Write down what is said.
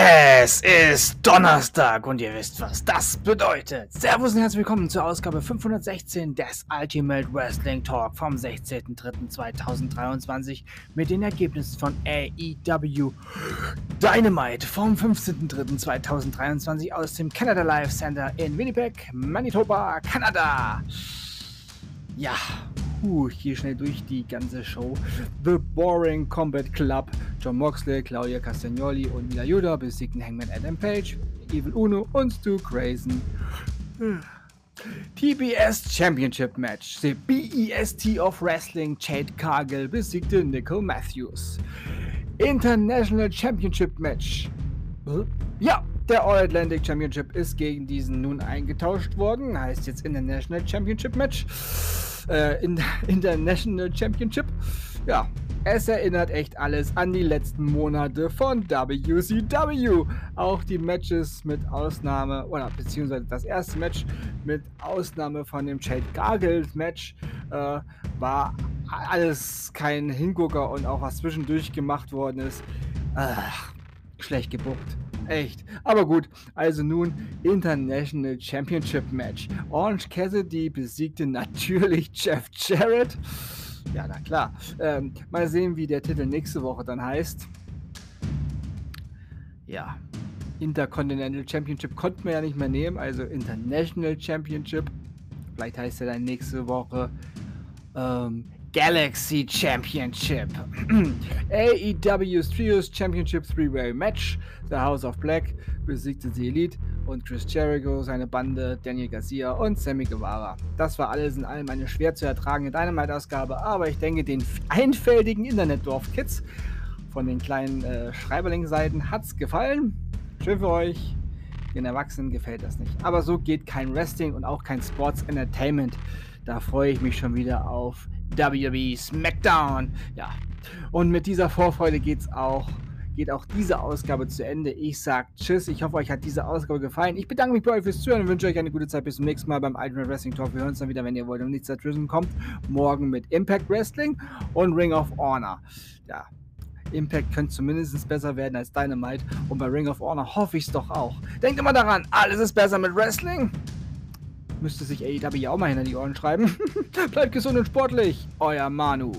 Es ist Donnerstag und ihr wisst, was das bedeutet. Servus und herzlich willkommen zur Ausgabe 516 des Ultimate Wrestling Talk vom 16.03.2023 mit den Ergebnissen von AEW Dynamite vom 15.03.2023 aus dem Canada Life Center in Winnipeg, Manitoba, Kanada. Ja, Puh, ich gehe schnell durch die ganze Show. The Boring Combat Club. John Moxley, Claudia Castagnoli und Mila Yuda besiegten Hangman Adam Page, Evil Uno und Stu Grayson. TBS Championship Match. The BEST of Wrestling Chad Cargill besiegte Nicole Matthews. International Championship Match. Ja, der All-Atlantic Championship ist gegen diesen nun eingetauscht worden. Heißt jetzt International Championship Match äh, in, International Championship. Ja, es erinnert echt alles an die letzten Monate von WCW. Auch die Matches mit Ausnahme, oder beziehungsweise das erste Match mit Ausnahme von dem Chad Gargles Match äh, war alles kein Hingucker und auch was zwischendurch gemacht worden ist. Ach, schlecht gebuckt. Echt. Aber gut, also nun International Championship Match. Orange Cassidy besiegte natürlich Jeff Jarrett. Ja, na klar. Ähm, mal sehen, wie der Titel nächste Woche dann heißt. Ja, Intercontinental Championship konnten wir ja nicht mehr nehmen, also International Championship. Vielleicht heißt er dann nächste Woche ähm, Galaxy Championship. AEW's Trios Championship Three-Way Match. The House of Black besiegte die Elite und Chris Jericho, seine Bande, Daniel Garcia und Sammy Guevara. Das war alles in allem eine schwer zu ertragende Dynamite-Ausgabe, aber ich denke, den einfältigen Internetdorf-Kids von den kleinen äh, Schreiberling-Seiten hat's gefallen. Schön für euch. Den Erwachsenen gefällt das nicht. Aber so geht kein Wrestling und auch kein Sports Entertainment. Da freue ich mich schon wieder auf WWE SmackDown. Ja, und mit dieser Vorfreude geht's auch geht auch diese Ausgabe zu Ende. Ich sage Tschüss. Ich hoffe, euch hat diese Ausgabe gefallen. Ich bedanke mich bei euch fürs Zuhören und wünsche euch eine gute Zeit. Bis zum nächsten Mal beim Ultimate Wrestling Talk. Wir hören uns dann wieder, wenn ihr wollt und nichts dazwischen kommt. Morgen mit Impact Wrestling und Ring of Honor. Ja, Impact könnte zumindest besser werden als Dynamite. Und bei Ring of Honor hoffe ich es doch auch. Denkt immer daran, alles ist besser mit Wrestling müsste sich AEW auch mal hinter die Ohren schreiben. Bleibt gesund und sportlich, euer Manu.